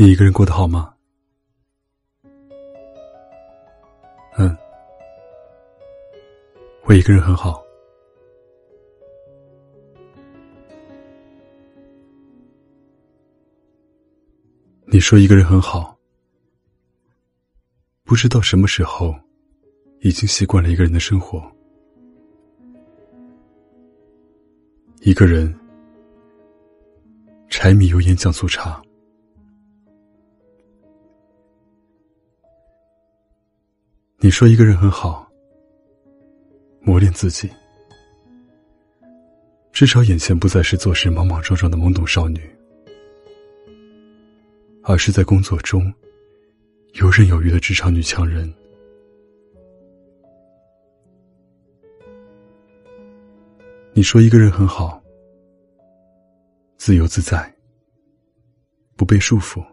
你一个人过得好吗？嗯，我一个人很好。你说一个人很好，不知道什么时候，已经习惯了一个人的生活。一个人，柴米油盐酱醋茶。你说一个人很好，磨练自己，至少眼前不再是做事莽莽撞撞的懵懂少女，而是在工作中游刃有余的职场女强人。你说一个人很好，自由自在，不被束缚，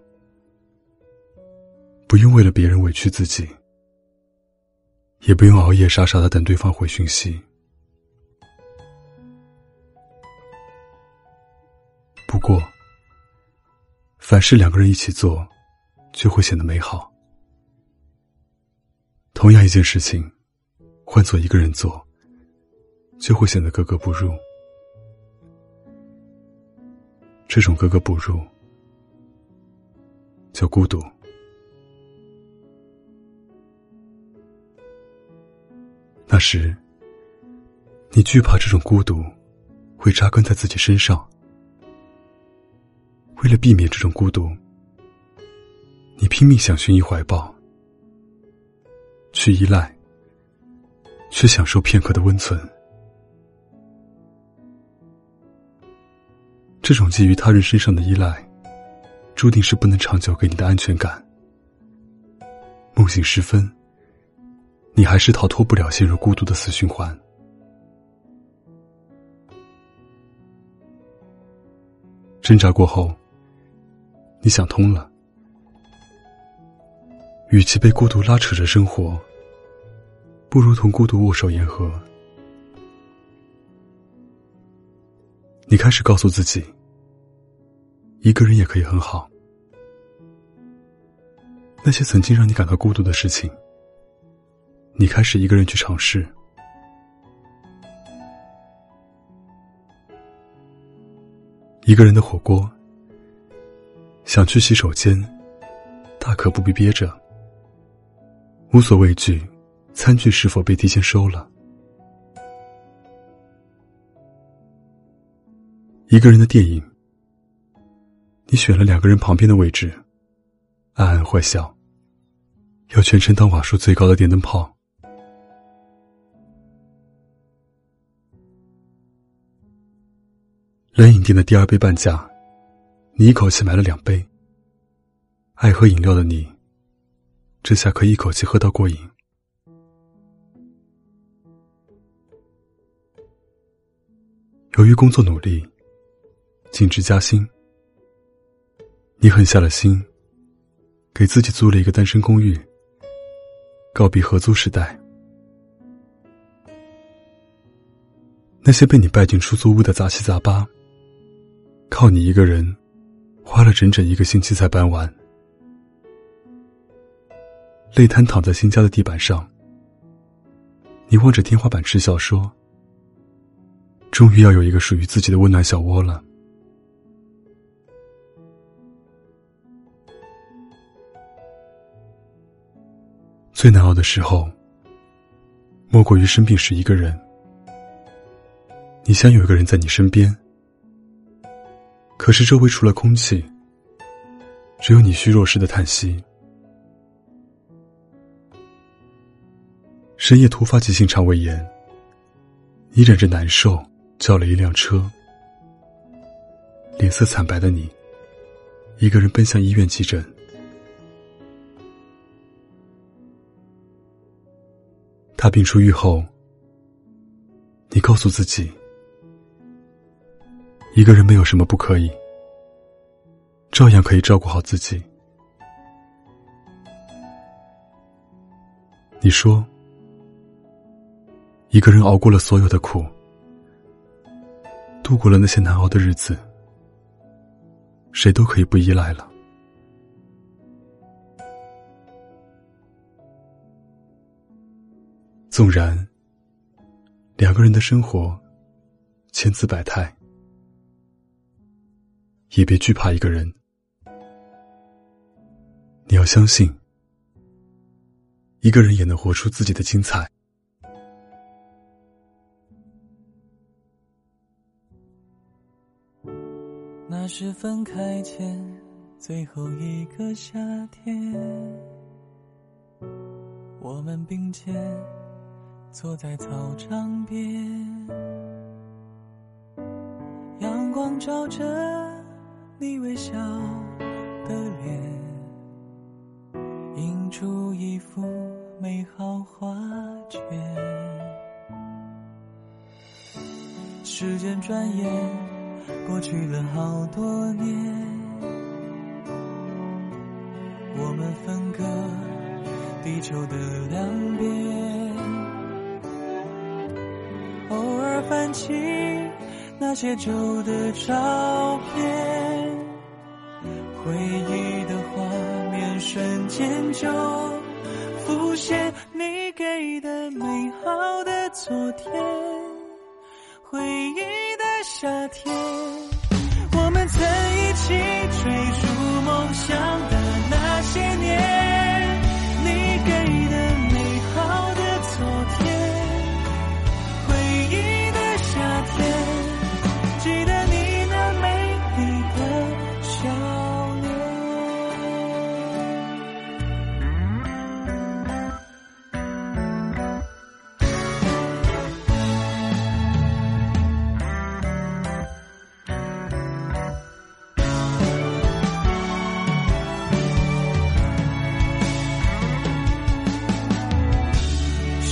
不用为了别人委屈自己。也不用熬夜傻傻的等对方回讯息。不过，凡事两个人一起做，就会显得美好。同样一件事情，换做一个人做，就会显得格格不入。这种格格不入，叫孤独。那时，你惧怕这种孤独会扎根在自己身上。为了避免这种孤独，你拼命想寻一怀抱，去依赖，去享受片刻的温存。这种基于他人身上的依赖，注定是不能长久给你的安全感。梦醒时分。你还是逃脱不了陷入孤独的死循环。挣扎过后，你想通了，与其被孤独拉扯着生活，不如同孤独握手言和。你开始告诉自己，一个人也可以很好。那些曾经让你感到孤独的事情。你开始一个人去尝试，一个人的火锅，想去洗手间，大可不必憋着，无所畏惧，餐具是否被提前收了。一个人的电影，你选了两个人旁边的位置，暗暗坏笑，要全程当瓦数最高的电灯泡。冷饮店的第二杯半价，你一口气买了两杯。爱喝饮料的你，这下可以一口气喝到过瘾。由于工作努力，晋职加薪，你狠下了心，给自己租了一个单身公寓，告别合租时代。那些被你败进出租屋的杂七杂八。靠你一个人，花了整整一个星期才搬完。累瘫躺在新家的地板上，你望着天花板嗤笑说：“终于要有一个属于自己的温暖小窝了。”最难熬的时候，莫过于生病时一个人。你想有一个人在你身边。可是周围除了空气，只有你虚弱时的叹息。深夜突发急性肠胃炎，你忍着难受叫了一辆车。脸色惨白的你，一个人奔向医院急诊。大病初愈后，你告诉自己。一个人没有什么不可以，照样可以照顾好自己。你说一个人熬过了所有的苦度过了那些难熬的日子谁都可以不依赖了。纵然两个人的生活千姿百态也别惧怕一个人。你要相信，一个人也能活出自己的精彩。那是分开前最后一个夏天，我们并肩坐在操场边，阳光照着你微笑的脸。映出一幅美好画卷。时间转眼过去了好多年，我们分隔地球的两边，偶尔翻起那些旧的照片，回忆的画面。瞬间就浮现你给的美好的昨天，回忆的夏天，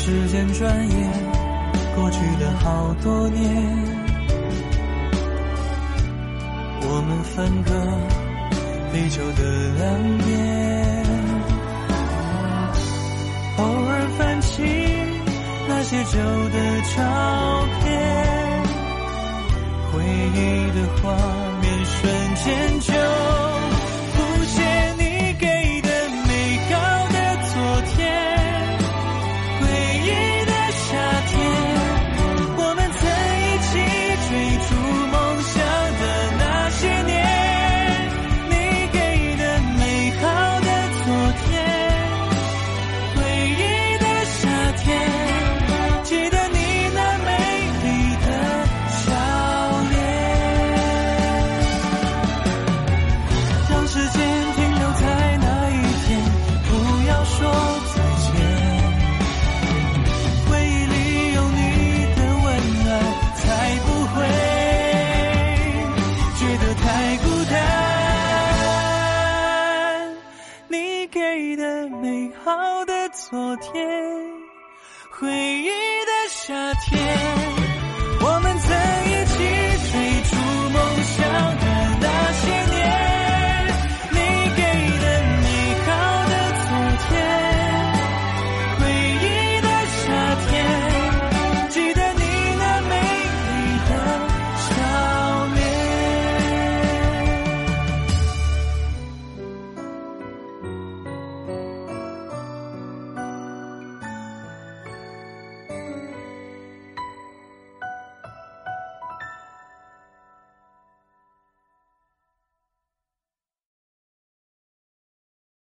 时间转眼过去了好多年，我们分隔地球的两边，偶尔翻起那些旧的照片，回忆的画面瞬间就。昨天，回忆。